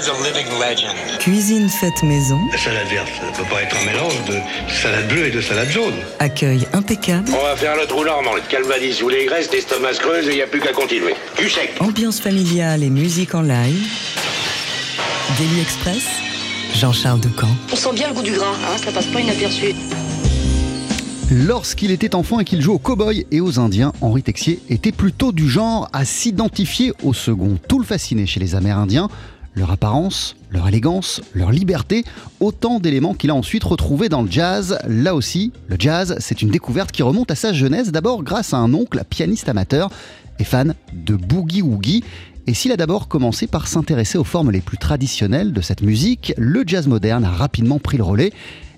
is a living legend. Cuisine faite maison. La salade verte, ça ne peut pas être un mélange de salade bleue et de salade jaune. Accueil impeccable. On va faire le trou normand, le calvadis ou les graisses, l'estomac se creuse et il n'y a plus qu'à continuer. Du sec. Ambiance familiale et musique en live. Daily Express. Jean-Charles Ducamp. On sent bien le goût du gras, hein, ça passe pas inaperçu. Lorsqu'il était enfant et qu'il jouait aux cow-boys et aux Indiens, Henri Texier était plutôt du genre à s'identifier au second. Tout le fascinait chez les Amérindiens. Leur apparence, leur élégance, leur liberté, autant d'éléments qu'il a ensuite retrouvés dans le jazz. Là aussi, le jazz, c'est une découverte qui remonte à sa jeunesse, d'abord grâce à un oncle, pianiste amateur et fan de boogie woogie. Et s'il a d'abord commencé par s'intéresser aux formes les plus traditionnelles de cette musique, le jazz moderne a rapidement pris le relais.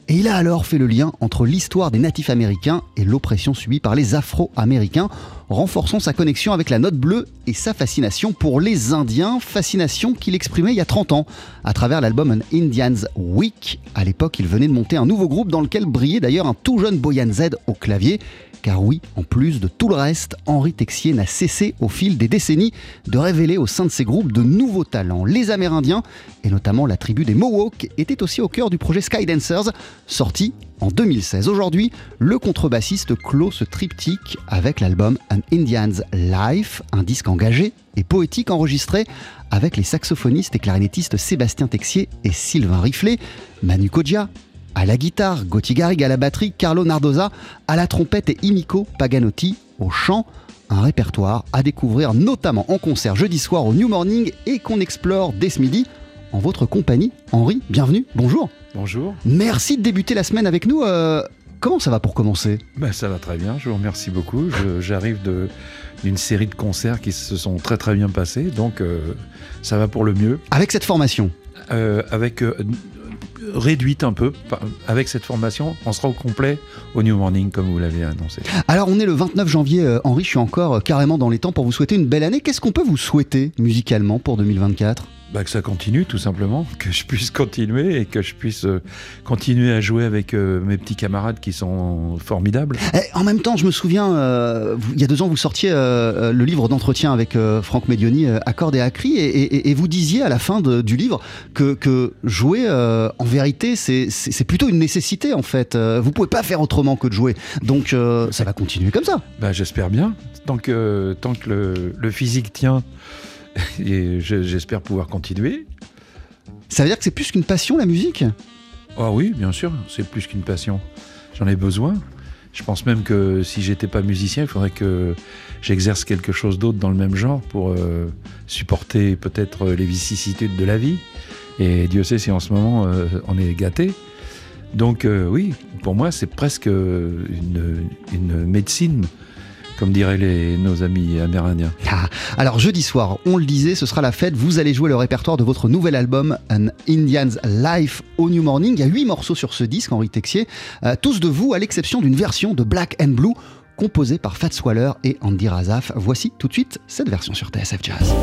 Et il a alors fait le lien entre l'histoire des natifs américains et l'oppression subie par les Afro-Américains, renforçant sa connexion avec la note bleue et sa fascination pour les Indiens, fascination qu'il exprimait il y a 30 ans à travers l'album An Indian's Week. À l'époque, il venait de monter un nouveau groupe dans lequel brillait d'ailleurs un tout jeune Boyan Z au clavier. Car oui, en plus de tout le reste, Henri Texier n'a cessé au fil des décennies de révéler au sein de ses groupes de nouveaux talents. Les Amérindiens, et notamment la tribu des Mohawks, étaient aussi au cœur du projet Skydancers, sorti en 2016. Aujourd'hui, le contrebassiste clôt ce triptyque avec l'album An Indian's Life, un disque engagé et poétique enregistré avec les saxophonistes et clarinettistes Sébastien Texier et Sylvain Riflet, Manu Kodja, à la guitare, Gauthier Garrigue à la batterie, Carlo Nardoza à la trompette et Imiko Paganotti au chant. Un répertoire à découvrir notamment en concert jeudi soir au New Morning et qu'on explore dès ce midi en votre compagnie. Henri, bienvenue, bonjour. Bonjour. Merci de débuter la semaine avec nous. Euh, comment ça va pour commencer? Ben, Ça va très bien, je vous remercie beaucoup. J'arrive d'une série de concerts qui se sont très très bien passés, donc euh, ça va pour le mieux. Avec cette formation? Euh, Avec réduite un peu. Avec cette formation, on sera au complet au New Morning, comme vous l'avez annoncé. Alors, on est le 29 janvier, euh, Henri, je suis encore euh, carrément dans les temps pour vous souhaiter une belle année. Qu'est-ce qu'on peut vous souhaiter musicalement pour 2024 bah, que ça continue tout simplement, que je puisse continuer et que je puisse euh, continuer à jouer avec euh, mes petits camarades qui sont formidables. Et eh, en même temps, je me souviens, euh, il y a deux ans, vous sortiez le livre d'entretien avec Franck Medioni, Accord et Acri, et, et, vous disiez à la fin de, du livre que, que jouer, en vérité, c'est plutôt une nécessité en fait. Vous pouvez pas faire autrement que de jouer. Donc ça va continuer comme ça. Bah, J'espère bien. Tant que, tant que le, le physique tient et j'espère pouvoir continuer. Ça veut dire que c'est plus qu'une passion la musique? Ah oui, bien sûr, c'est plus qu'une passion. J'en ai besoin. Je pense même que si j'étais pas musicien, il faudrait que j'exerce quelque chose d'autre dans le même genre pour euh, supporter peut-être les vicissitudes de la vie. Et Dieu sait si en ce moment euh, on est gâté. Donc euh, oui, pour moi c'est presque une, une médecine comme diraient nos amis amérindiens. Ah, alors jeudi soir, on le disait, ce sera la fête. Vous allez jouer le répertoire de votre nouvel album An Indian's Life au New Morning. Il y a huit morceaux sur ce disque, Henri Texier, euh, tous de vous, à l'exception d'une version de Black and Blue composée par Fats Waller et Andy Razaf. Voici tout de suite cette version sur TSF Jazz.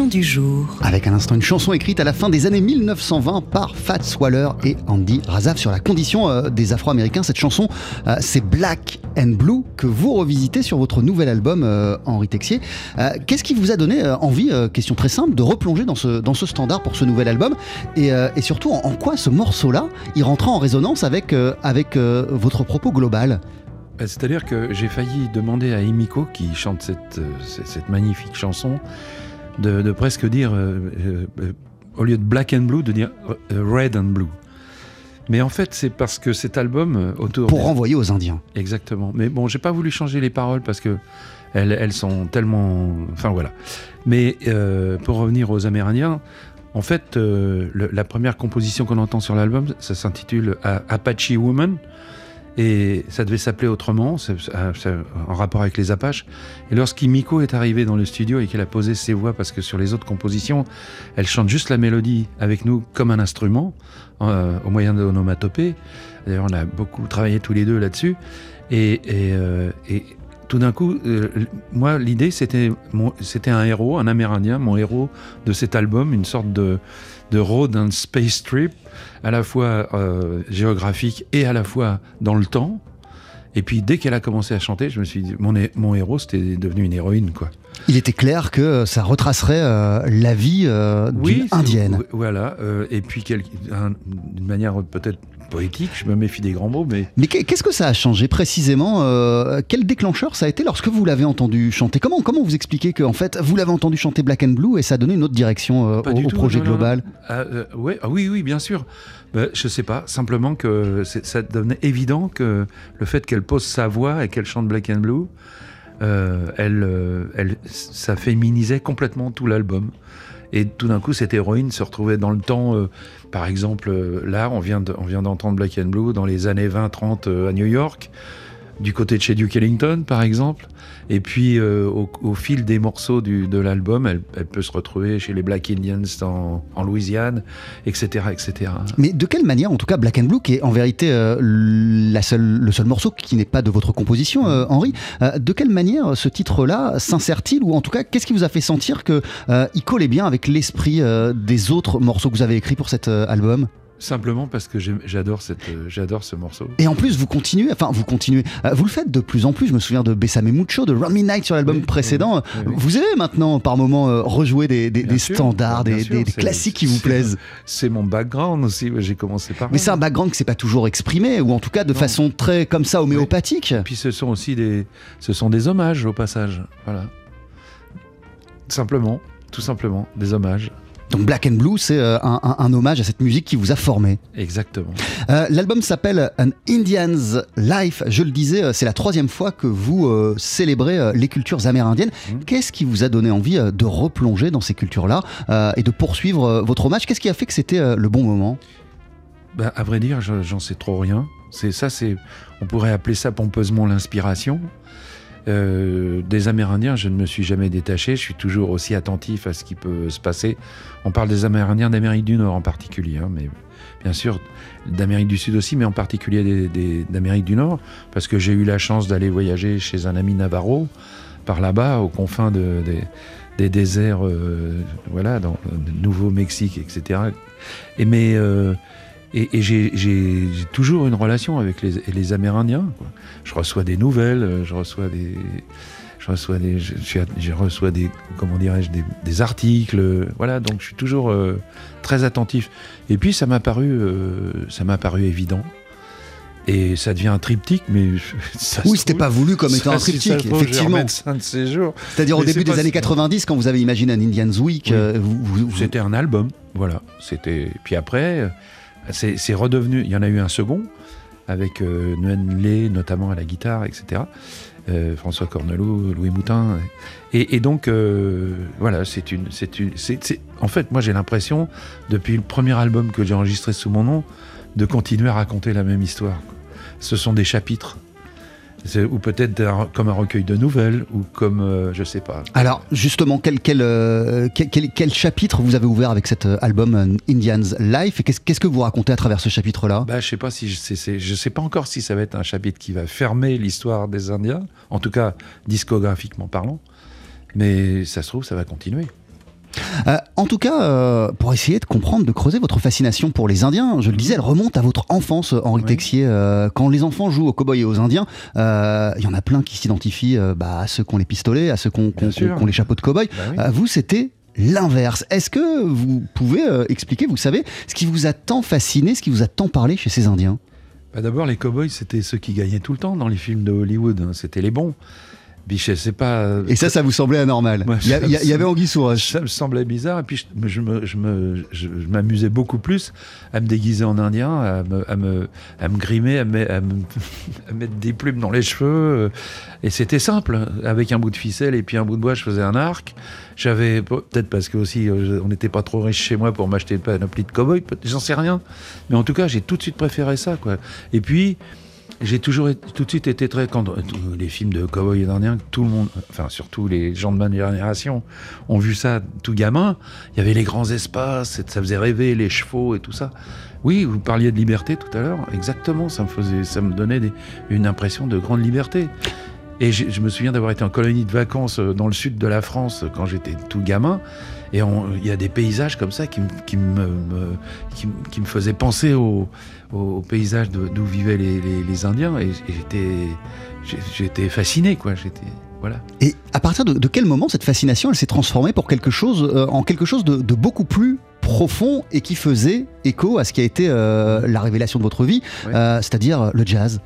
Du jour. Avec à l'instant une chanson écrite à la fin des années 1920 par Fats Waller et Andy Razaf sur la condition euh, des Afro-Américains. Cette chanson, euh, c'est Black and Blue que vous revisitez sur votre nouvel album, euh, Henri Texier. Euh, Qu'est-ce qui vous a donné euh, envie, euh, question très simple, de replonger dans ce, dans ce standard pour ce nouvel album et, euh, et surtout, en, en quoi ce morceau-là, il rentra en résonance avec, euh, avec euh, votre propos global? C'est-à-dire que j'ai failli demander à Emiko, qui chante cette, cette, cette magnifique chanson, de, de presque dire, euh, euh, euh, au lieu de black and blue, de dire red and blue. Mais en fait, c'est parce que cet album, autour. pour des- renvoyer aux Indiens Exactement. Mais bon, j'ai pas voulu changer les paroles parce que elles, elles sont tellement. Enfin voilà. Mais euh, pour revenir aux Amérindiens, en fait, euh, le- la première composition qu'on entend sur l'album, ça s'intitule Apache Woman. Et ça devait s'appeler autrement, c'est en rapport avec les Apaches. Et lorsqu'Imiko est arrivé dans le studio et qu'elle a posé ses voix, parce que sur les autres compositions, elle chante juste la mélodie avec nous comme un instrument, euh, au moyen de l'onomatopée. D'ailleurs, on a beaucoup travaillé tous les deux là-dessus. Et, euh, et tout d'un coup, euh, moi, l'idée, c'était c'était un héros, un Amérindien, mon héros de cet album, une sorte de, de road and space trip, à la fois euh, géographique et à la fois dans le temps. Et puis, dès qu'elle a commencé à chanter, je me suis dit, mon, mon héros, c'était devenu une héroïne, quoi. Il était clair que ça retracerait euh, la vie euh, d'une indienne. Voilà. euh, et puis, d'une manière peut-être poétique, je me méfie des grands mots, mais Mais qu'est- qu'est-ce que ça a changé précisément euh, Quel déclencheur ça a été lorsque vous l'avez entendu chanter? Comment, comment vous expliquez que en fait vous l'avez entendu chanter Black and Blue et ça a donné une autre direction euh, au, du au tout, projet non, non, global? Ah, euh, ouais, ah oui, oui, bien sûr. Ben, je sais pas, simplement que ça devenait évident que le fait qu'elle pose sa voix et qu'elle chante Black and Blue, elle, elle, ça féminisait complètement tout l'album. Et tout d'un coup, cette héroïne se retrouvait dans le temps. Par exemple, euh, là, on vient de- on vient d'entendre Black and Blue dans les années 20-30 euh, à New York, du côté de chez Duke Ellington, par exemple. Et puis, euh, au, fil des morceaux du- de l'album, elle, peut se retrouver chez les Black Indians en, en Louisiane, etc., etc. Mais de quelle manière, en tout cas, Black and Blue, qui est en vérité euh, la seule, le seul morceau qui n'est pas de votre composition, euh, Henri, de quelle manière ce titre-là s'insère-t-il Ou en tout cas, qu'est-ce qui vous a fait sentir qu'il il collait bien avec l'esprit des autres morceaux que vous avez écrits pour cet album? Simplement parce que j'adore cette, j'adore ce morceau. Et en plus, vous continuez, enfin, vous continuez, euh, vous le faites de plus en plus. Je me souviens de Bessame Mucho, de Run Me Night sur l'album Oui, précédent. oui, oui, oui. Vous avez maintenant, par moments, euh, rejoué des, des- Bien des sûr, standards, des, sûr, classiques qui vous plaisent. C'est mon background aussi. J'ai commencé par. Mais c'est un background qui s'est pas toujours exprimé, ou en tout cas de Non. façon très comme ça homéopathique. Puis ce sont aussi des, ce sont des hommages au passage. Voilà. Simplement, tout simplement, des hommages. Donc Black and Blue, c'est euh, un, un- un hommage à cette musique qui vous a formé. Exactement. Euh, L'album s'appelle An Indian's Life. Je le disais, euh, c'est la troisième fois que vous euh, célébrez les cultures amérindiennes. Mhm. Qu'est-ce qui vous a donné envie de replonger dans ces cultures-là euh, et de poursuivre votre hommage? Qu'est-ce qui a fait que c'était le bon moment? Ben, à vrai dire, je- j'en sais trop rien. C'est ça, c'est, on pourrait appeler ça pompeusement l'inspiration. Euh, des Amérindiens, je ne me suis jamais détaché. Je suis toujours aussi attentif à ce qui peut se passer. On parle des Amérindiens d'Amérique du Nord en particulier, hein, mais bien sûr d'Amérique du Sud aussi, mais en particulier d'Amérique du Nord, parce que j'ai eu la chance d'aller voyager chez un ami Navarro par là-bas, aux confins de- des- des déserts, euh, voilà, dans le Nouveau-Mexique, etc. Et mais euh, et, et j'ai- toujours une relation avec les, les Amérindiens. quoi. Je reçois des nouvelles, euh, je reçois des, je reçois des, je, je suis- je reçois des, comment dirais-je, des, des articles. Voilà, donc je suis toujours euh, très attentif. Et puis ça m'a paru, euh, ça m'a paru évident. Et ça devient un triptyque, mais ça Oui, c'était pas voulu comme étant ça, un si triptyque, trouve, effectivement. C'est-à-dire au début des années si- 90, quand vous avez imaginé un Indian's Week, Oui. euh, vous, C'était un album, voilà. C'était. Puis après, c'est redevenu. Il y en a eu un second avec euh, Lé, notamment à la guitare, etc. Euh, François Cornelot, Louis Moutin. Et, donc, euh, voilà, c'est une, une, En fait, moi, j'ai l'impression, depuis le premier album que j'ai enregistré sous mon nom, de continuer à raconter la même histoire. Ce sont des chapitres. Ou peut-être comme un recueil de nouvelles, ou comme, euh, je sais pas. Alors justement, quel, quel, euh, quel, quel- chapitre vous avez ouvert avec cet euh, album euh, Indian's Life et qu'est-ce qu'est-ce que vous racontez à travers ce chapitre-là? Bah, je sais pas si je sais, c'est- je sais pas encore si ça va être un chapitre qui va fermer l'histoire des Indiens, en tout cas discographiquement parlant. Mais ça se trouve, ça va continuer. Euh, en tout cas, euh, pour essayer de comprendre, de creuser votre fascination pour les Indiens, je le disais, elle remonte à votre enfance, Henri Oui. Texier. Euh, quand les enfants jouent aux cow-boys et aux Indiens, il y en a plein qui s'identifient bah, à ceux qui ont les pistolets, à ceux qui ont, les chapeaux de cow-boy. Bah oui. Vous, c'était l'inverse. Est-ce que vous pouvez expliquer, vous savez, ce qui vous a tant fasciné, ce qui vous a tant parlé chez ces Indiens? Bah, D'abord, les cowboys, c'était ceux qui gagnaient tout le temps dans les films de Hollywood. hein. C'était les bons. Pas. Et ça, ça vous semblait anormal Il y, avait Anguille sous roche. Ça me semblait bizarre. Et puis, je, je me- je me- je- je m'amusais beaucoup plus à me déguiser en indien, à me, à me, à me grimer, à me, à me- à mettre des plumes dans les cheveux. Et c'était simple. Avec un bout de ficelle et puis un bout de bois, je faisais un arc. J'avais, peut-être parce que aussi, euh, on n'était pas trop riche chez moi pour m'acheter une panoplie de cow-boy, j'en sais rien. Mais en tout cas, j'ai tout de suite préféré ça, quoi. Et puis, j'ai toujours tout de suite été très quand euh, les films de cowboy et d'indiens, tout le monde, enfin surtout les gens de ma génération, ont vu ça tout gamin. Il y avait les grands espaces, ça faisait rêver les chevaux et tout ça. Oui, vous parliez de liberté tout à l'heure, exactement. Ça me faisait, ça me donnait une impression de grande liberté. Et je me souviens d'avoir été en colonie de vacances euh, dans le sud de la France euh, quand j'étais tout gamin. Et il y a des paysages comme ça qui, me- qui me, me- qui, me- qui me faisaient penser au, au, au paysage de- d'où vivaient les, les- les Indiens. Et, j'étais, fasciné, quoi. J'étais, voilà. Et à partir de, de quel moment cette fascination, elle s'est transformée pour quelque chose, euh, en quelque chose de, de beaucoup plus profond et qui faisait écho à ce qui a été euh, la révélation de votre vie, Ouais. euh, c'est-à-dire le jazz?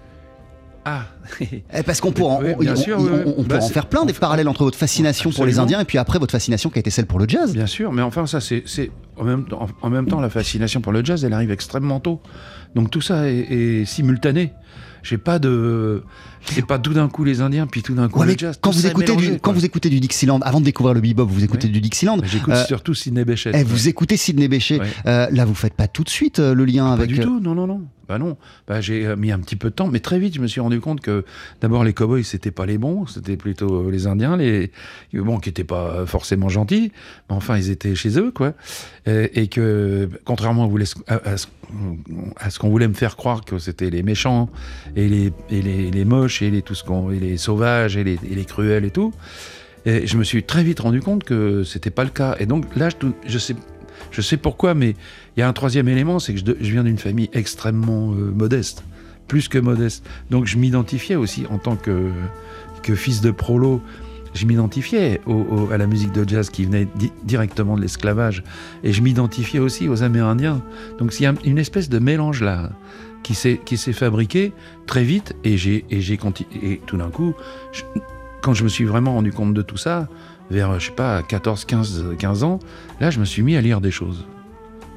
Ah, Eh, Parce qu'on pourra, Oui, on, bien on- sûr, on- oui, oui. on peut Bah, en faire plein des parallèles entre votre fascination pour les. Indiens et puis après votre fascination qui a été celle pour le jazz. Bien sûr, mais enfin, ça, c'est. c'est- En même, temps- en, en même temps, la fascination pour le jazz, elle arrive extrêmement tôt. Donc tout ça est, est simultané. J'ai pas de. C'est pas tout d'un coup les Indiens, puis tout d'un coup Ouais, le jazz. quand vous écoutez du, quand vous écoutez du Dixieland, avant de découvrir le bebop, vous écoutez Oui. du Dixieland. J'écoute Euh, surtout Sidney Bechet. eh, vous écoutez Sidney Bechet. Ouais. Euh, là, vous faites pas tout de suite euh, le lien Pas avec. du euh, tout, non, non, non. Bah non. Bah, j'ai mis un petit peu de temps, mais très vite, je me suis rendu compte que d'abord, les cowboys, c'était pas les bons, c'était plutôt les Indiens, les bon, qui étaient pas forcément gentils, mais enfin, ils étaient chez eux, quoi. Et, et que, contrairement à, à ce qu'on voulait me faire croire que c'était les méchants et les, et les, les moches et les, tout ce qu'on, les sauvages et les, et les cruels et tout, et je me suis très vite rendu compte que c'était pas le cas. Et donc là, je, sais, je sais pourquoi, mais il y a un troisième élément, c'est que je, viens d'une famille extrêmement euh, modeste, plus que modeste. Donc je m'identifiais aussi en tant que, que fils de prolo. Je m'identifiais à la musique de jazz qui venait di- directement de l'esclavage. Et je m'identifiais aussi aux Amérindiens. Donc il y a une espèce de mélange là qui s'est qui s'est fabriqué très vite. Et j'ai et j'ai Et tout d'un coup, je- quand je me suis vraiment rendu compte de tout ça, vers, je sais pas, 14, 15, 15 ans, là, je me suis mis à lire des choses.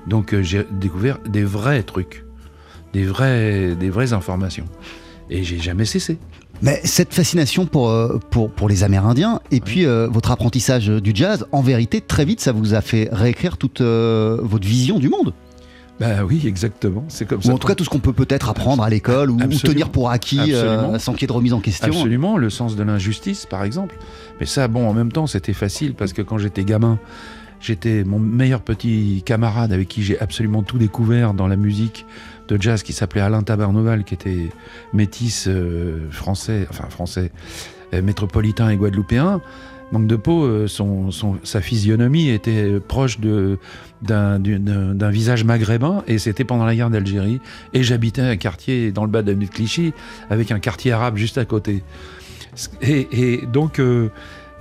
Donc, euh, j'ai découvert des vrais trucs, des, vrais, des vraies informations. Et j'ai jamais cessé. Mais cette fascination pour, euh, pour, pour les Amérindiens et puis euh, votre apprentissage du jazz, en vérité, très vite, ça vous a fait réécrire toute euh, votre vision du monde. Bah oui, exactement. C'est comme ça. Ou en tout cas, tout ce qu'on peut peut-être apprendre à l'école ou, tenir pour acquis euh, sans qu'il y ait de remise en question. Absolument, le sens de l'injustice, par exemple. Mais ça, bon, en même temps, c'était facile parce que quand j'étais gamin, j'étais mon meilleur petit camarade avec qui j'ai absolument tout découvert dans la musique de jazz qui s'appelait Alain Tabarnoval, qui était métis euh, français, enfin français, euh, métropolitain et guadeloupéen. Manque de peau, euh, son, son- sa physionomie était proche d'un, visage maghrébin et c'était pendant la guerre d'Algérie. Et j'habitais un quartier dans le bas de de Clichy avec un quartier arabe juste à côté. Et, donc, euh,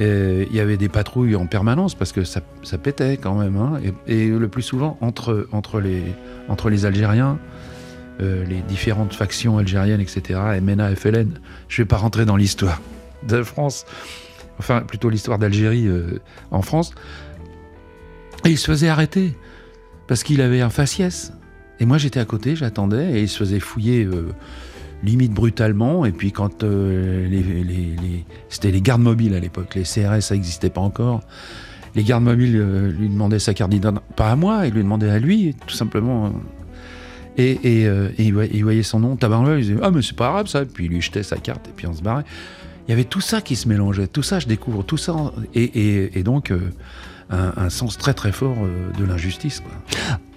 euh, il y avait des patrouilles en permanence parce que ça, ça pétait quand même. hein. et, le plus souvent, entre, entre, les, entre les Algériens, les différentes factions algériennes, etc., MNA, FLN, je ne vais pas rentrer dans l'histoire de France, enfin plutôt l'histoire d'Algérie euh, en France. Et il se faisait arrêter parce qu'il avait un faciès. Et moi j'étais à côté, j'attendais, et il se faisait fouiller euh, limite brutalement. Et puis quand euh, les, c'était les gardes mobiles à l'époque, les CRS ça n'existait pas encore. Les gardes mobiles lui demandaient sa carte d'identité, pas à moi, ils lui demandaient à lui, tout simplement. Et, et, et il voyait- son nom, Tabarnouel, il disait Ah, mais c'est pas arabe ça. Puis il lui jetait sa carte et puis on se barrait. Il y avait tout ça qui se mélangeait, tout ça je découvre, tout ça. Et, donc euh, un, un sens très très fort euh, de l'injustice.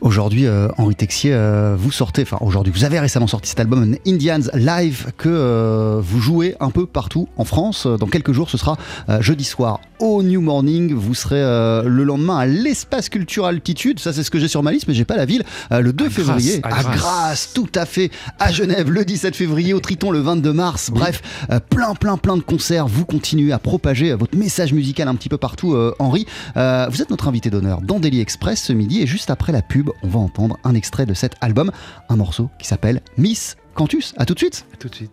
Aujourd'hui, euh, Henri Texier, euh, vous sortez, enfin aujourd'hui, vous avez récemment sorti cet album Indians Live que euh, vous jouez un peu partout en France. Dans quelques jours, ce sera jeudi soir au New Morning. Vous serez le lendemain à l'espace culture altitude. Ça, c'est ce que j'ai sur ma liste, mais j'ai pas la ville. Le 2 À Grasse, février, à à Grasse. Grasse, tout à fait. À Genève, le 17 février, au Triton, le 22 mars. Bref, plein, plein, plein de concerts. Vous continuez à propager votre message musical un petit peu partout, Henri. Vous êtes notre invité d'honneur dans Daily Express ce midi et juste après la pub, on va entendre un extrait de cet album, un morceau qui s'appelle Miss Cantus. À tout de suite. À tout de suite.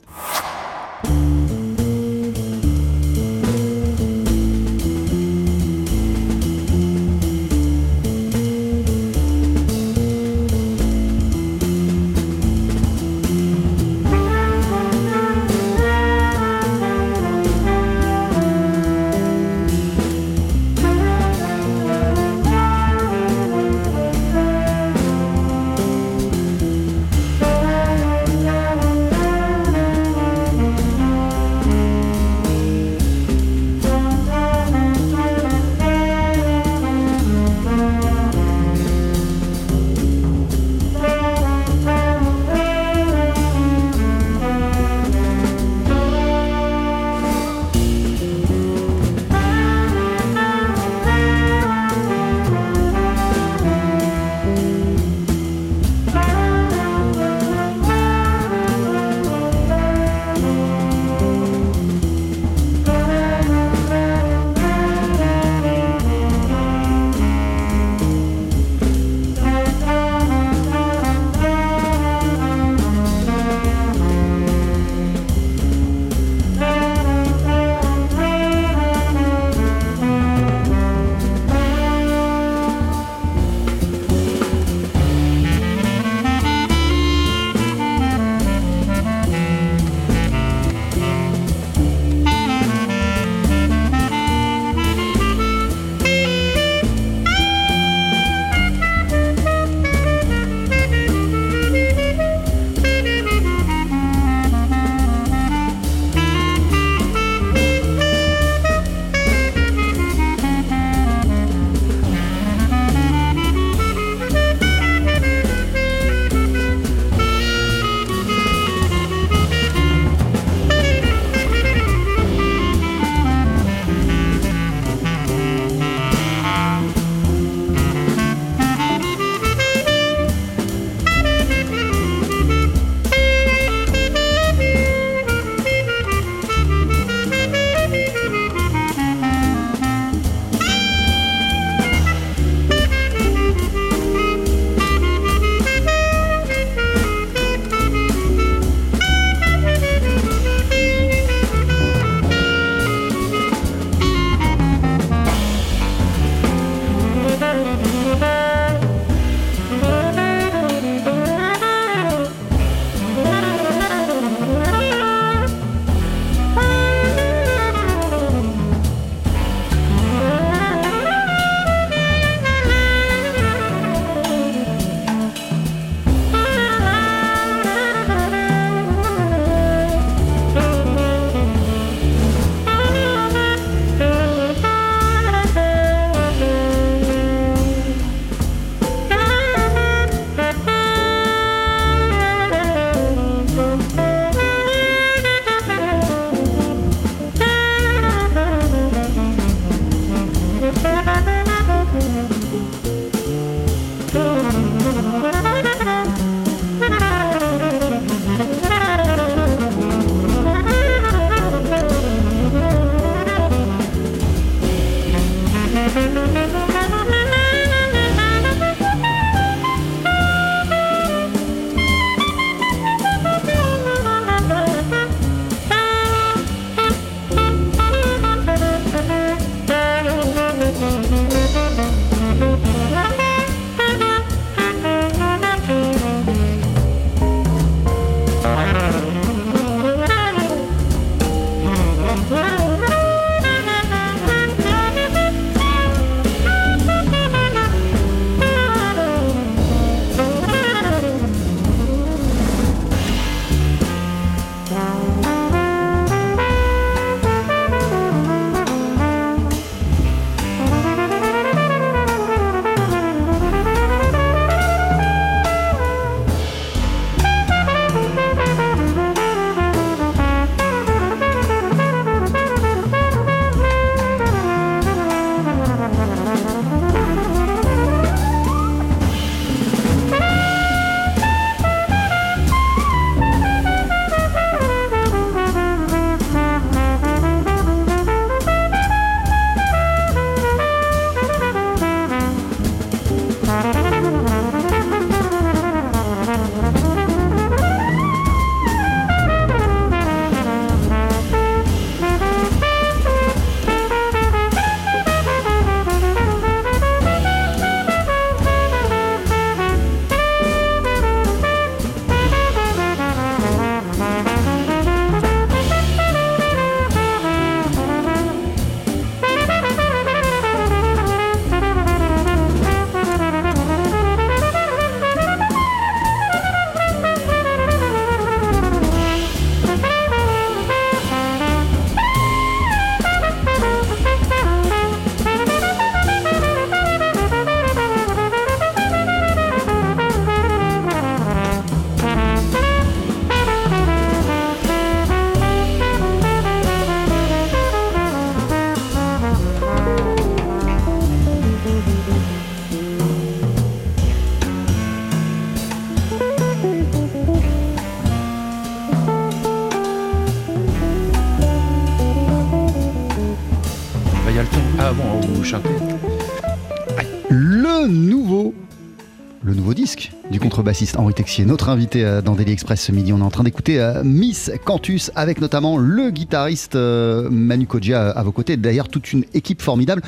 Henri Texier, notre invité euh, dans Daily Express ce midi. On est en train d'écouter euh, Miss Cantus avec notamment le guitariste euh, Manu Kodja à vos côtés. D'ailleurs, toute une équipe formidable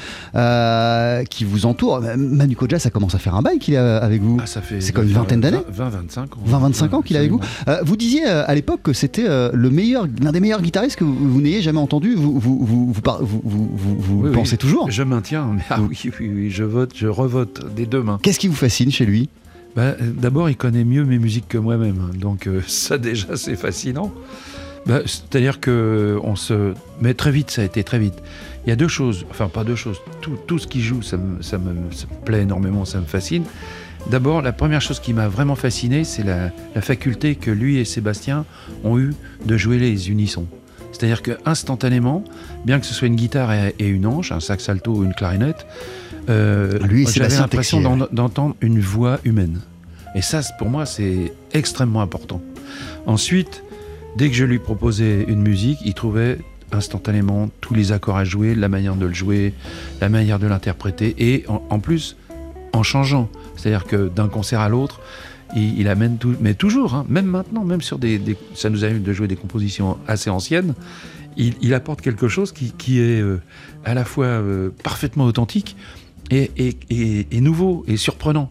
qui vous entoure. Manu Kodja, ça commence à faire un bail qu'il est avec vous. Ah, ça fait. C'est comme une vingtaine d'années 20-25 ans. 20-25 ans qu'il est avec vous. vous disiez à l'époque que c'était le meilleur, l'un des meilleurs guitaristes que vous, n'ayez jamais entendu. Vous, vous, vous, vous, pensez toujours? Je maintiens. Mais ah oui, oui, oui, je vote, je revote des deux mains. Qu'est-ce qui vous fascine chez lui? Bah, D'abord, il connaît mieux mes musiques que moi-même. Donc euh, ça déjà, c'est fascinant. Bah, c'est-à-dire que on se... Mais très vite, ça a été très vite. Il y a deux choses, enfin pas deux choses, tout, tout ce qui joue, ça me, ça, me, plaît énormément, ça me fascine. D'abord, la première chose qui m'a vraiment fasciné, c'est la, faculté que lui et Sébastien ont eu de jouer les unissons. C'est-à-dire que instantanément, bien que ce soit une guitare et, et une hanche, un sax alto ou une clarinette, euh, Lui, j'avais l'impression d'entendre une voix humaine. Et ça, pour moi, c'est extrêmement important. Ensuite, dès que je lui proposais une musique, il trouvait instantanément tous les accords à jouer, la manière de le jouer, la manière de l'interpréter, et en, plus, en changeant. C'est-à-dire que d'un concert à l'autre, il, amène tout, mais toujours, hein, même maintenant, même sur des, ça nous arrive de jouer des compositions assez anciennes, il, apporte quelque chose qui, est euh, à la fois euh, parfaitement authentique, et, nouveau et surprenant.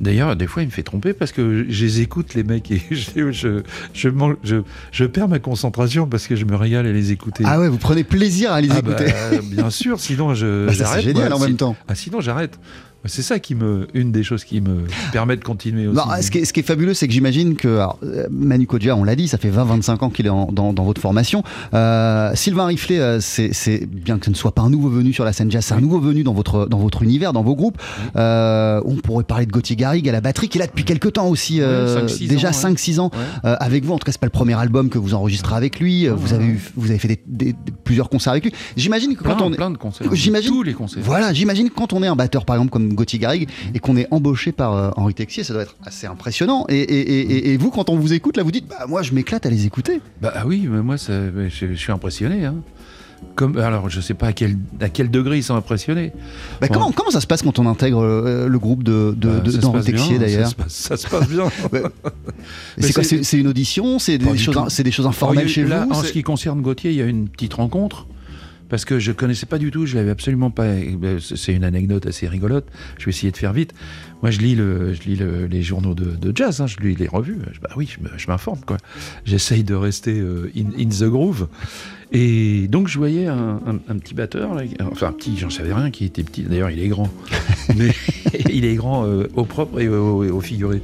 D'ailleurs, des fois, il me fait tromper parce que je les écoute, les mecs, et je, je, je, je, perds ma concentration parce que je me régale à les écouter. Ah ouais, vous prenez plaisir à les ah bah, écouter Bien sûr, sinon je. Bah, c'est génial en même temps. Ah, sinon, j'arrête. C'est ça qui me, une des choses qui me permet de continuer aussi. ce, qui est, ce, qui est, fabuleux, c'est que j'imagine que euh, Manu Kodja, on l'a dit, ça fait 20-25 ans qu'il est dans, dans, votre formation. Euh, Sylvain Riflet, euh, c'est bien que ce ne soit pas un nouveau venu sur la scène jazz, c'est un nouveau venu dans votre, dans votre univers, dans vos groupes. on pourrait parler de Gauthier Garrigue à la batterie, qui est là depuis quelques temps aussi, déjà 5-6 ans, avec vous. En tout cas, c'est pas le premier album que vous enregistrez avec lui. vous, avez eu, vous avez fait des, plusieurs concerts avec lui. J'imagine que quand on plein de concerts. J'imagine tous les concerts. Voilà, j'imagine quand on est un batteur, par exemple, comme Gauthier Garrigue et qu'on est embauché par euh, Henri Texier, ça doit être assez impressionnant. Et, vous, quand on vous écoute, là, vous dites, bah moi, je m'éclate à les écouter. Bah ah oui, mais moi, je, suis impressionné. Hein. Comme, alors, je sais pas à quel, à quel degré ils sont impressionnés. Bah, comment, comment ça se passe quand on intègre euh, le groupe de, de, bah, d'Henri Texier d'ailleurs ça, se passe bien. c'est quoi c'est, une audition C'est des, choses, c'est des choses informelles chez là, vous En ce qui concerne Gauthier, il y a une petite rencontre parce que je connaissais pas du tout, je l'avais absolument pas. Ben, c'est une anecdote assez rigolote. Je vais essayer de faire vite. Moi, je lis, le, je lis les journaux de, jazz, hein, je lis les revues. Bah oui, je m'informe quoi. J'essaye de rester euh, in, the groove. Et donc, je voyais un, petit batteur, enfin un petit, j'en savais rien, qui était petit. D'ailleurs, il est grand, mais il est grand euh, au propre et au, figuré.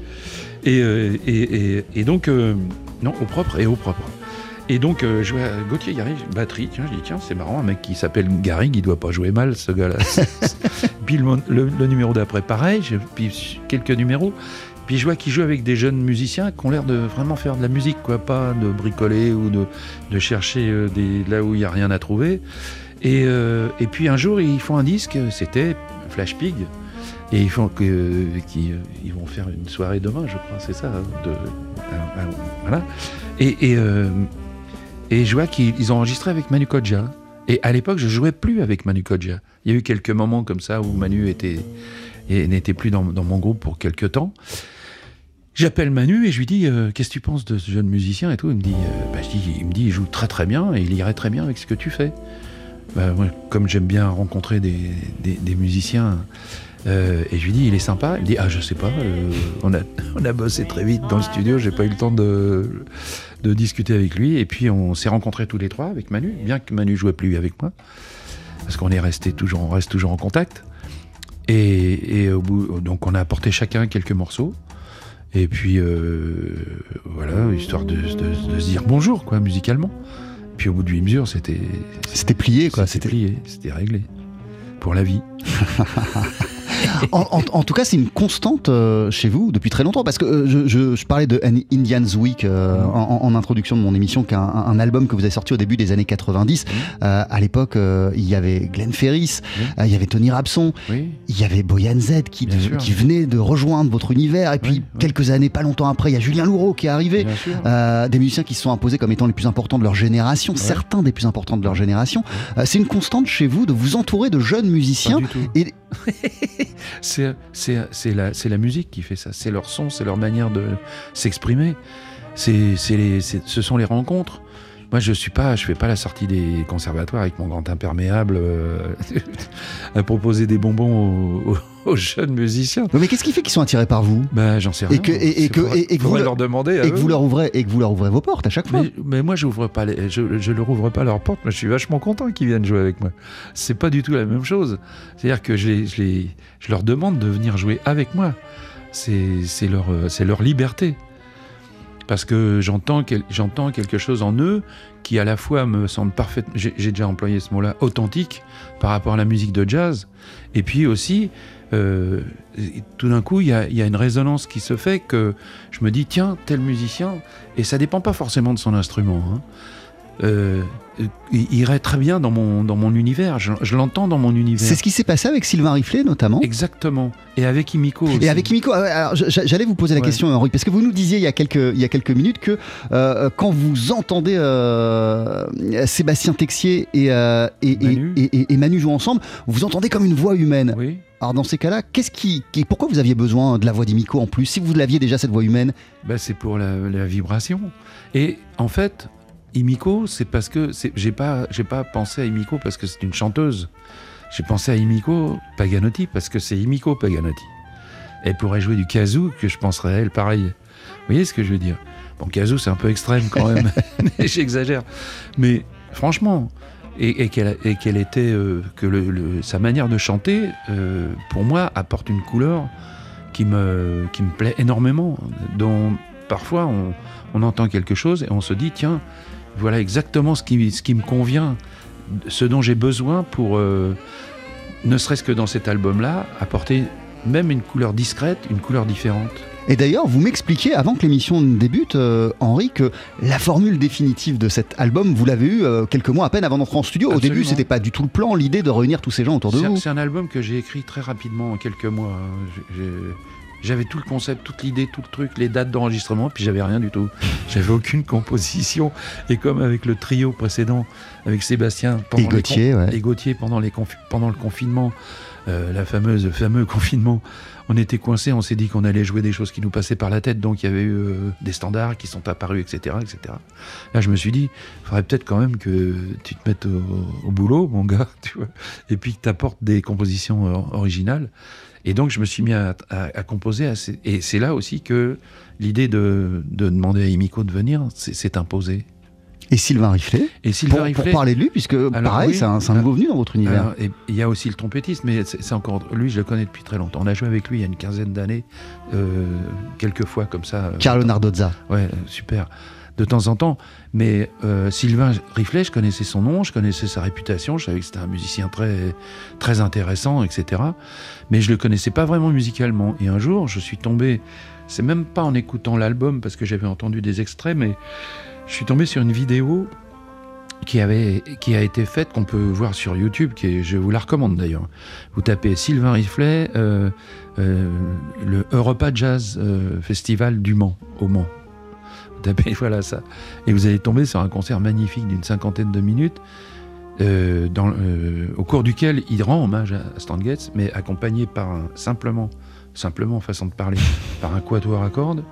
Euh, et, et, donc, non, au propre et au propre. Et donc, euh, je vois Gauthier Garrigue, batterie. Tiens, je dis, tiens, c'est marrant, un mec qui s'appelle Garrigue, il doit pas jouer mal, ce gars-là. puis le, numéro d'après, pareil, puis quelques numéros. Puis je vois qu'il joue avec des jeunes musiciens qui ont l'air de vraiment faire de la musique, quoi, pas de bricoler ou de, de chercher euh, des, là où il n'y a rien à trouver. Et, euh, et, puis un jour, ils font un disque, c'était Flash Pig. Et ils, font que, ils vont faire une soirée demain, je crois, c'est ça. Hein, de, voilà. Et, et, et je vois qu'ils ont enregistré avec Manu Kodja. Et à l'époque, je jouais plus avec Manu Kodja. Il y a eu quelques moments comme ça où Manu était n'était plus dans, mon groupe pour quelques temps. J'appelle Manu et je lui dis euh, qu'est-ce que tu penses de ce jeune musicien et tout? Il me dit, euh, bah, il me dit il joue très très bien et il irait très bien avec ce que tu fais. Bah, comme j'aime bien rencontrer des, musiciens euh, et je lui dis, il est sympa. Il dit, ah, je sais pas. On, a, on a bossé très vite dans le studio. J'ai pas eu le temps de, de discuter avec lui. Et puis on s'est rencontrés tous les trois avec Manu, bien que Manu jouait plus avec moi, parce qu'on est resté toujours, on reste toujours en contact. Et, et au bout, donc on a apporté chacun quelques morceaux. Et puis euh, voilà, histoire de, de, se dire bonjour, quoi, musicalement. Puis au bout de huit mesures, c'était. C'était plié, quoi. C'était plié, c'était réglé. Pour la vie. en, en- en tout cas, c'est une constante euh, chez vous depuis très longtemps parce que euh, je, je- je parlais de An Indian's Week euh, en, en introduction de mon émission, qui est un, un album que vous avez sorti au début des années 90. Euh, à l'époque, il y avait Glenn Ferris, Oui. euh, il y avait Tony Rabson, Oui, il y avait Boyan Z qui, de- venait de rejoindre votre univers. Et puis, Oui, quelques années, pas longtemps après, il y a Julien Louraud qui est arrivé. des musiciens qui se sont imposés comme étant les plus importants de leur génération, certains des plus importants de leur génération. C'est une constante chez vous de vous entourer de jeunes Pas musiciens. du tout. Et C'est la, la musique qui fait ça. C'est leur son, c'est leur manière de s'exprimer. Ce sont les rencontres. Moi, je suis pas, je fais pas la sortie des conservatoires avec mon grand imperméable euh, à proposer des bonbons aux, jeunes musiciens. Mais qu'est-ce qui fait qu'ils sont attirés par vous? Bah, j'en sais Et rien. que- et- que- et- vous- leur demander. et que vous leur ouvrez et que vous leur ouvrez vos portes à chaque fois. Mais, mais moi, j'ouvre pas les, je, je leur ouvre pas leurs portes. Moi, je suis vachement content qu'ils viennent jouer avec moi. C'est pas du tout la même chose. C'est-à-dire que je, les, je, les- je leur demande de venir jouer avec moi. C'est leur, euh, c'est leur liberté. Parce que j'entends quel- j'entends quelque chose en eux qui à la fois me semble parfait. J'ai déjà employé ce mot-là, authentique par rapport à la musique de jazz. Et puis aussi, euh, tout d'un coup, il y a, il y a une résonance qui se fait que je me dis, tiens, tel musicien, et ça dépend pas forcément de son instrument, hein, euh, irait très bien dans mon, dans mon univers. Je, je l'entends dans mon univers. C'est ce qui s'est passé avec Sylvain Riflet notamment. Exactement. Et avec Imiko aussi. Et avec Imiko, ah alors, j'allais vous poser la Ouais. question, Henri, parce que vous nous disiez il y a quelques, il y a quelques minutes que euh, quand vous entendez euh, Sébastien Texier et, euh, et, Manu. et- et- et Manu jouer ensemble, vous entendez comme une voix humaine. Oui. Alors dans ces cas-là, qu'est-ce qui, qui- pourquoi vous aviez besoin de la voix d'Imiko en plus, si vous l'aviez déjà cette voix humaine? Bah, c'est pour la, la vibration. Et en fait, Imiko, c'est parce que j'ai pas, j'ai pas pensé à Imiko parce que c'est une chanteuse. J'ai pensé à Imiko Paganotti parce que c'est Imiko Paganotti. Elle pourrait jouer du kazoo que je penserais à elle pareil. Vous voyez ce que je veux dire? Bon, kazoo, c'est un peu extrême quand même. J'exagère. Mais franchement, et, et qu'elle était euh, que le, le- sa manière de chanter, euh, pour moi, apporte une couleur qui me qui me plaît énormément. Dont parfois on, on entend quelque chose et on se dit tiens, voilà exactement ce qui ce qui me convient, ce dont j'ai besoin pour euh, ne serait-ce que dans cet album-là apporter même une couleur discrète, une couleur différente. Et d'ailleurs, vous m'expliquiez avant que l'émission ne débute, euh, Henri, que la formule définitive de cet album, vous l'avez eu euh, quelques mois à peine avant d'entrer en studio. Au début, c'était pas du tout le plan, l'idée de réunir tous ces gens autour de vous. c'est un album que j'ai écrit très rapidement en quelques mois. J'ai- J'avais tout le concept, toute l'idée, tout le truc, les dates d'enregistrement, puis j'avais rien du tout. J'avais aucune composition. Et comme avec le trio précédent, avec Sébastien pendant Et les Gauthier, ouais. et Gauthier pendant, les pendant le confinement, euh, la fameuse, le fameux confinement, on était coincés, on s'est dit qu'on allait jouer des choses qui nous passaient par la tête, donc il y avait eu euh, des standards qui sont apparus, etc., etc. Là, je me suis dit, il faudrait peut-être quand même que tu te mettes au, au boulot, mon gars, tu vois, et puis que tu apportes des compositions euh, originales. Et donc, je me suis mis à, à- à composer, à ces- et c'est là aussi que l'idée de, de demander à Imiko de venir s'est imposée. Et Sylvain Riflet, Et Sylvain pour, Riflet- pour parler de lui, puisque pareil, oui, c'est un, euh, nouveau venu dans votre univers. il y a aussi le trompettiste, mais c'est encore lui, je le connais depuis très longtemps. On a joué avec lui il y a une quinzaine d'années, euh, quelques fois comme ça. euh, Carlo Nardozza. Ouais, super. De temps en temps. Mais euh, Sylvain Riflet, je connaissais son nom, je connaissais sa réputation, je savais que c'était un musicien très, très intéressant, etc. Mais je le connaissais pas vraiment musicalement. Et un jour, je suis tombé, c'est même pas en écoutant l'album, parce que j'avais entendu des extraits, mais je suis tombé sur une vidéo qui, avait, qui a été faite, qu'on peut voir sur YouTube, qui je vous la recommande d'ailleurs. Vous tapez Sylvain Riflet, euh, euh, le Europa Jazz Festival du Mans, au Mans. Tapez, voilà ça. Et vous allez tomber sur un concert magnifique d'une cinquantaine de minutes, euh, dans, euh, au cours duquel il rend hommage à Stan Getz, mais accompagné par un, simplement, simplement, façon de parler, par un quatuor à cordes,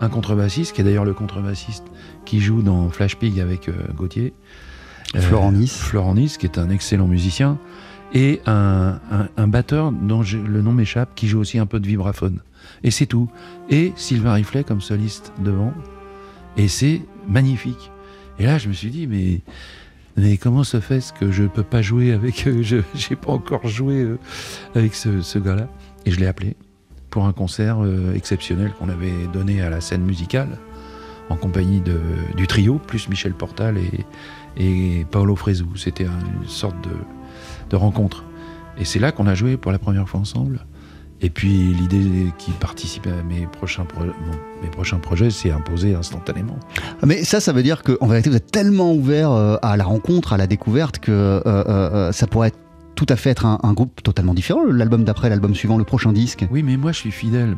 un contrebassiste, qui est d'ailleurs le contrebassiste qui joue dans Flash Pig avec euh, Gauthier. Florent Nice. Florent Nice, qui est un excellent musicien, et un, un- un batteur dont je- le nom m'échappe, qui joue aussi un peu de vibraphone. Et c'est tout. Et Sylvain Riflet comme soliste devant. Et c'est magnifique. Et là, je me suis dit, mais, mais comment se fait-ce que je ne peux pas jouer avec. euh, je n'ai pas encore joué euh, avec ce, gars-là? Et je l'ai appelé pour un concert euh, exceptionnel qu'on avait donné à la scène musicale, en compagnie du trio, plus Michel Portal et, Paolo Fresu. C'était un- une sorte de rencontre. Et c'est là qu'on a joué pour la première fois ensemble. Et puis l'idée qui participe à mes prochains, pro- mon- mes prochains projets, c'est imposé instantanément. Mais ça, ça veut dire qu'en vérité, vous êtes tellement ouvert euh, à la rencontre, à la découverte, que euh, euh, ça pourrait être- tout à fait être un, un groupe totalement différent, l'album d'après, l'album suivant, le prochain disque. Oui, mais moi je suis fidèle.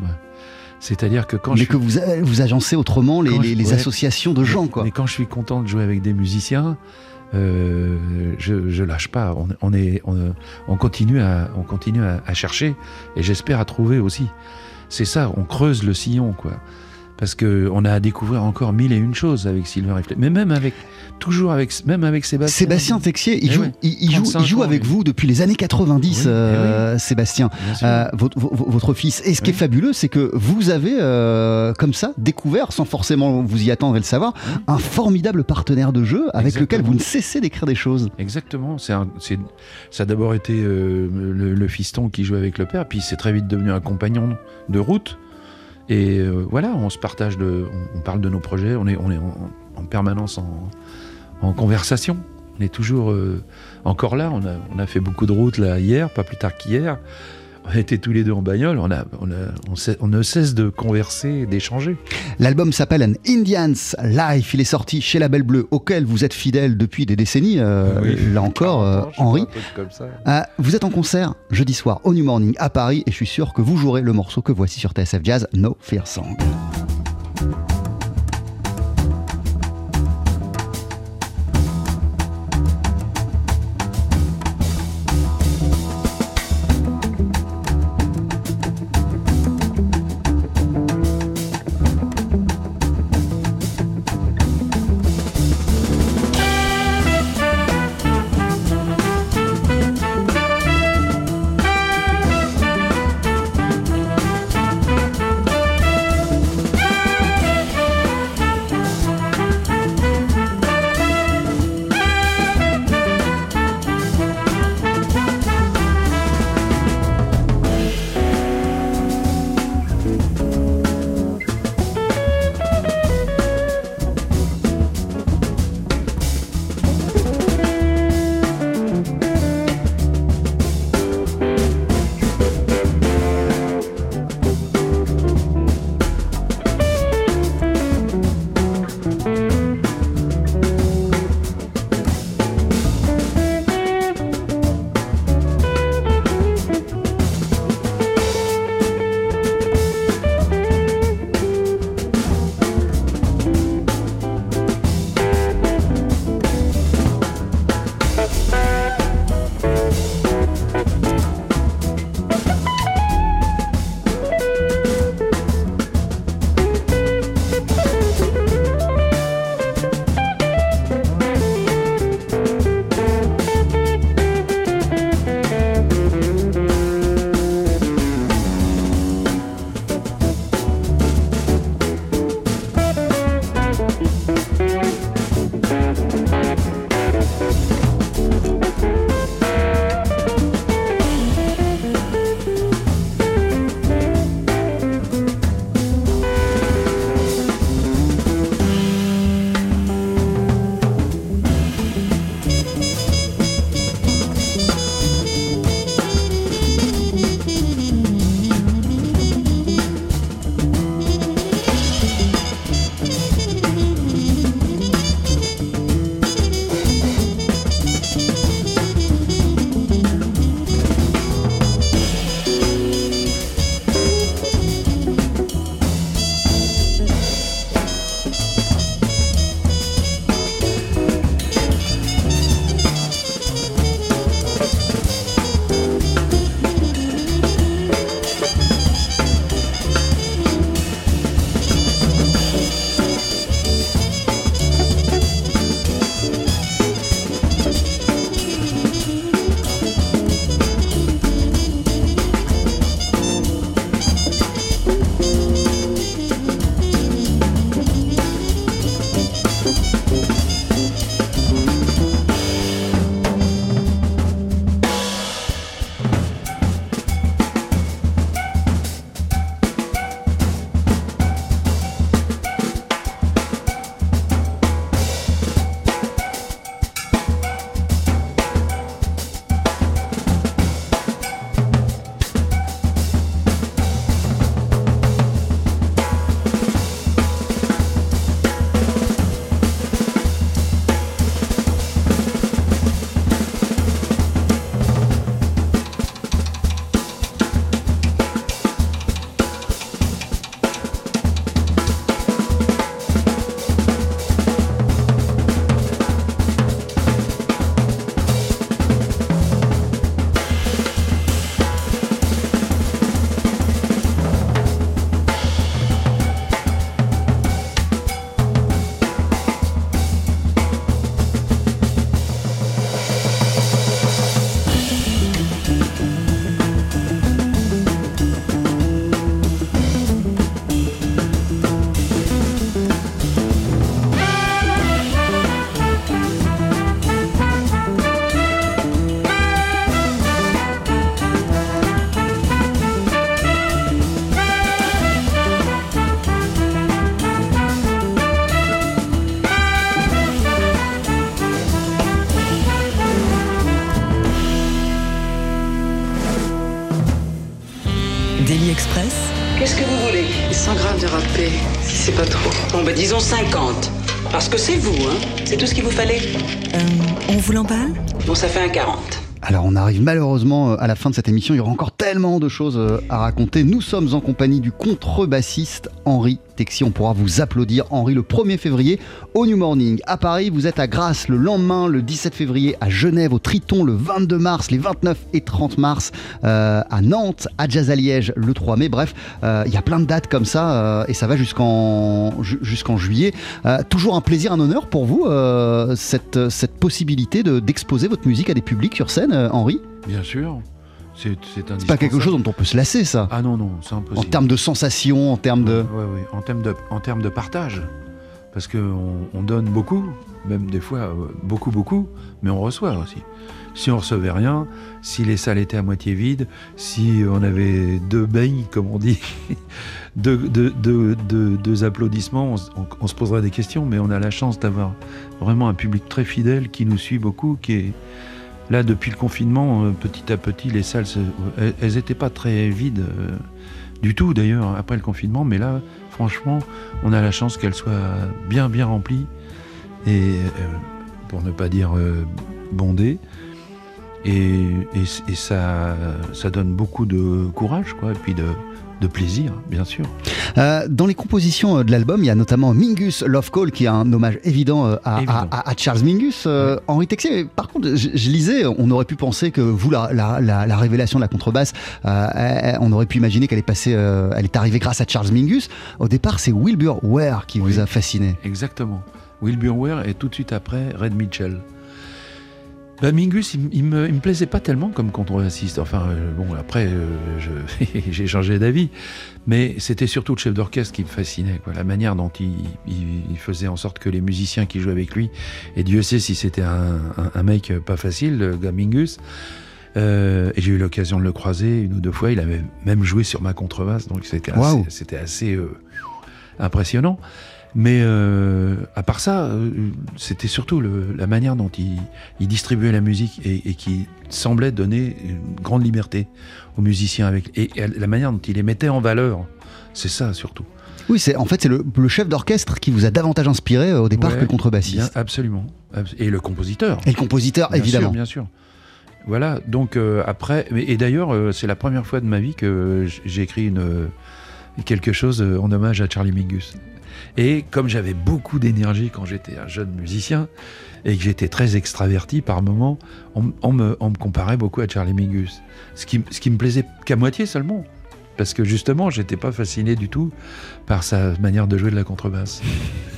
C'est-à-dire que quand mais je que suis... vous, vous agencez autrement les, Quand les- je- les ouais. associations de gens, quoi. Mais quand je suis content de jouer avec des musiciens, euh, je, je lâche pas. On, on est, on, on continue à, on continue à chercher et j'espère à trouver aussi. C'est ça, on creuse le sillon, quoi. Parce que on a à découvrir encore mille et une choses avec Sylvain Riflet. Mais même avec, toujours avec, même avec Sébastien. Sébastien Texier, il Eh joue, ouais. il, il joue, 35 il joue ans, avec vous depuis les années 90, Oui, eh euh, Sébastien, Bien sûr. euh, votre, vo- votre fils. Et ce qui est fabuleux, c'est que vous avez, euh, comme ça, découvert, sans forcément vous y attendre et le savoir, un formidable partenaire de jeu avec lequel vous ne cessez d'écrire des choses. Exactement. Un- ça a d'abord été le, le fiston qui jouait avec le père, puis c'est très vite devenu un compagnon de route. Et euh, voilà, on se partage, de, on, parle de nos projets, on est, en, en permanence en, conversation. On est toujours euh, encore là. On a, a fait beaucoup de routes là hier, pas plus tard qu'hier. On était tous les deux en bagnole. On, a, on, a, on, sait- on ne cesse de converser, d'échanger. L'album s'appelle An Indian's Life. Il est sorti chez La Belle Bleue, auquel vous êtes fidèle depuis des décennies. euh, là encore, euh, 40 ans, je sais Henri. Euh, vous êtes en concert jeudi soir au New Morning à Paris et je suis sûr que vous jouerez le morceau que voici sur TSF Jazz, No Fear Song. Qu'est-ce que vous voulez? 100 grammes de râpé, si c'est pas trop. Bon, bah disons 50. Parce que c'est vous, hein C'est tout ce qu'il vous fallait Euh, on vous l'emballe? Bon, ça fait un 40. Alors on arrive malheureusement euh, à la fin de cette émission, il y aura encore tellement de choses euh, à raconter. Nous sommes en compagnie du contrebassiste Henri Texier. On pourra vous applaudir Henri le 1er février au New Morning. À Paris, vous êtes à Grasse le lendemain, le 17 février, à Genève au Triton le 22 mars, les 29 et 30 mars euh, à Nantes, à Jazz à Liège le 3 mai. Bref, il y a plein de dates comme ça et ça va jusqu'en ju- jusqu'en juillet. Toujours un plaisir, un honneur pour vous, cette, cette possibilité de- d'exposer votre musique à des publics sur scène, euh, Henri Bien sûr. C'est pas quelque chose dont on peut se lasser, ça. Ah non, non, c'est En impossible. termes de sensations, en termes de. Ouais, ouais, En termes de, en termes de partage. Parce qu'on on donne beaucoup, même des fois euh, beaucoup, beaucoup, mais on reçoit aussi. Si on recevait rien, si les salles étaient à moitié vides, si on avait deux beignes, comme on dit, deux, deux- deux- deux- deux applaudissements, on, se- on- on se poserait des questions, mais on a la chance d'avoir vraiment un public très fidèle qui nous suit beaucoup, qui est là depuis le confinement, euh, petit à petit, les salles, se- elles n'étaient pas très vides euh, du tout d'ailleurs après le confinement, mais là, franchement, on a la chance qu'elles soient bien, bien remplies et euh, pour ne pas dire euh, bondées. Et, et- et ça, ça donne beaucoup de courage, quoi, et puis de, de plaisir, bien sûr. Euh, dans les compositions euh, de l'album, il y a notamment Mingus Love Call, qui est un hommage évident, euh, à, Évident. à- à Charles Mingus. Euh, Henri Texier, par contre, je, je lisais, on aurait pu penser que vous, la, la- la- la révélation de la contrebasse, euh, euh, on aurait pu imaginer qu'elle est passée, elle est arrivée grâce à Charles Mingus. Au départ, c'est Wilbur Ware qui vous a fasciné. Exactement. Wilbur Ware et tout de suite après Red Mitchell. Bah, Mingus, il, me, il me plaisait pas tellement comme contrebassiste. Enfin, euh, bon, après, euh, j'ai changé d'avis. Mais c'était surtout le chef d'orchestre qui me fascinait. Quoi. La manière dont il, il- il faisait en sorte que les musiciens qui jouaient avec lui, et Dieu sait si c'était un, un- un mec pas facile, le gars Mingus. Euh, et j'ai eu l'occasion de le croiser une ou deux fois. Il avait même joué sur ma contrebasse, donc c'était assez, assez euh, impressionnant. Mais euh, à part ça, euh, c'était surtout le- la manière dont il, il distribuait la musique et, et qui semblait donner une grande liberté aux musiciens avec et, et la manière dont il les mettait en valeur. C'est ça surtout. Oui, c'est en fait c'est le, le chef d'orchestre qui vous a davantage inspiré euh, au départ Ouais, que le contrebassiste. Bien, absolument. Abs- Et le compositeur. Et le compositeur, Bien évidemment. sûr, bien sûr. Voilà, donc euh, après, et d'ailleurs, c'est la première fois de ma vie que j'ai écrit une, quelque chose en hommage à Charlie Mingus. Et comme j'avais beaucoup d'énergie quand j'étais un jeune musicien, et que j'étais très extraverti par moments, on, me, comparait beaucoup à Charlie Mingus. Ce qui, ce qui me plaisait qu'à moitié seulement. Parce que justement, j'étais pas fasciné du tout par sa manière de jouer de la contrebasse.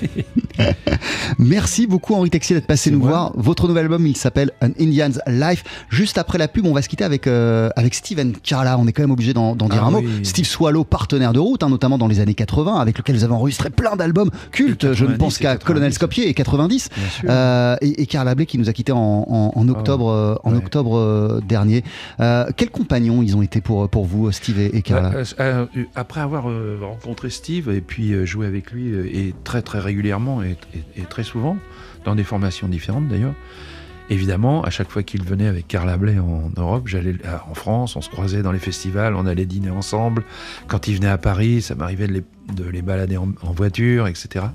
Merci beaucoup Henri Texier d'être passé nous moi. voir. Votre nouvel album, il s'appelle An Indian's Life. Juste après la pub, on va se quitter avec, euh, avec Steven Carla. On est quand même obligé d'en d'en dire Ah un mot. Steve Swallow, partenaire de route, hein, notamment dans les années 80, avec lequel vous avez enregistré plein d'albums cultes. Je ne 90 pense qu'à 90. Colonel Skopje et 90. Bien sûr. Euh, et, et Carla Bley qui nous a quittés en, en- en octobre, euh, en ouais. octobre euh, dernier. Euh, quels compagnons ils ont été pour, pour vous, Steve et, et Carla Euh, euh, euh, après avoir rencontré Steve et puis joué avec lui et très très régulièrement et, très souvent dans des formations différentes d'ailleurs. Évidemment, à chaque fois qu'il venait avec Carla Bley en Europe, j'allais en France, on se croisait dans les festivals, on allait dîner ensemble. Quand il venait à Paris, ça m'arrivait de les, de les balader en, voiture, etc.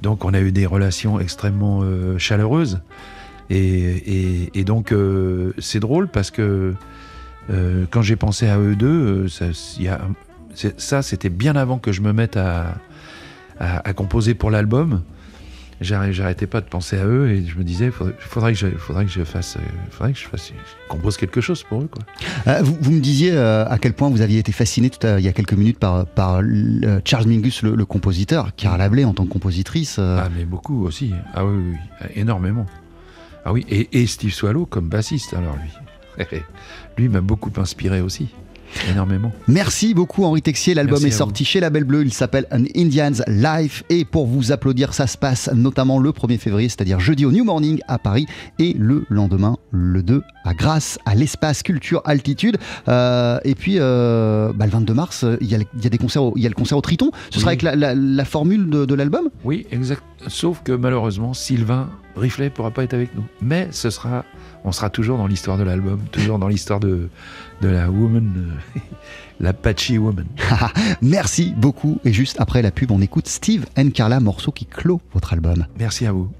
Donc on a eu des relations extrêmement chaleureuses. Et, donc c'est drôle parce que euh, quand j'ai pensé à eux deux, euh, ça, il y a- c'est- ça, c'était bien avant que je me mette à, à- à composer pour l'album. J'arr- J'arrêtais pas de penser à eux et je me disais, faudrait, faudrait que je, faudrait que je fasse, euh, faudrait que je fasse, je compose quelque chose pour eux, quoi. Euh, vous, vous me disiez euh, à quel point vous aviez été fasciné tout à, il y a quelques minutes par, par Charles Mingus, le, le compositeur, Carla Bley en tant que compositrice. Ah, mais beaucoup aussi. Ah oui, oui, oui, énormément. Ah oui, et, et Steve Swallow comme bassiste, alors lui. Lui m'a beaucoup inspiré aussi, énormément. Merci beaucoup Henri Texier, l'album est sorti chez Label Bleu, il s'appelle An Indian's Life. Et pour vous applaudir ça se passe notamment le 1er février, c'est-à-dire jeudi au New Morning à Paris et le lendemain le 2 à Grasse à l'espace Culture Altitude. Euh, et puis euh, bah, le 22 mars il y, a, il y a des concerts au, il y a le concert au Triton, ce sera avec la, la- la formule de, de l'album? Oui, exact. Sauf que malheureusement, Sylvain Riflet pourra pas être avec nous. Mais ce sera on sera toujours dans l'histoire de l'album, toujours dans l'histoire de, de la woman, euh, la patchy woman. Merci beaucoup. Et juste après la pub, on écoute Steve and Carla, morceau qui clôt votre album. Merci à vous.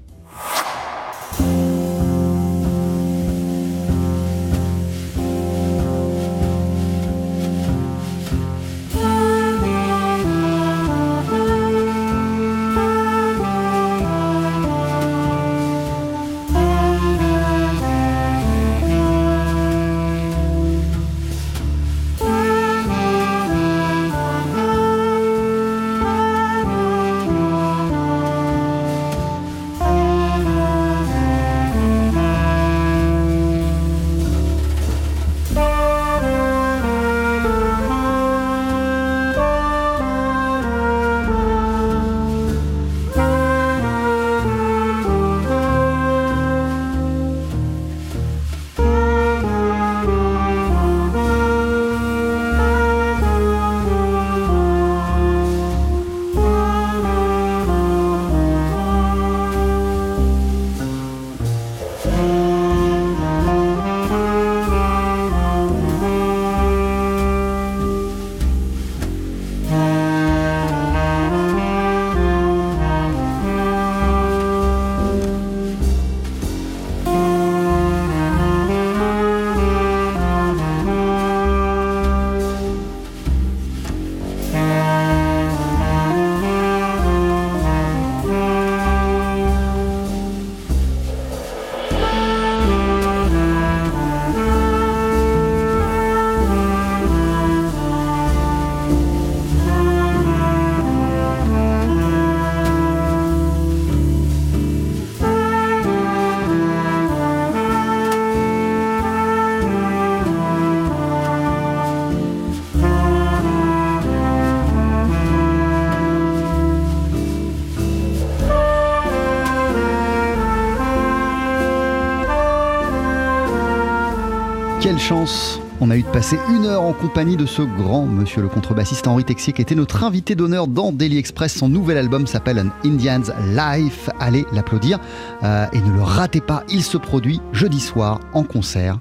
Chance on a eu de passer une heure en compagnie de ce grand monsieur le contrebassiste Henri Texier qui était notre invité d'honneur dans Daily Express. Son nouvel album s'appelle An Indian's Life. Allez l'applaudir euh, et ne le ratez pas, il se produit jeudi soir en concert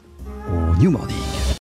au New Morning.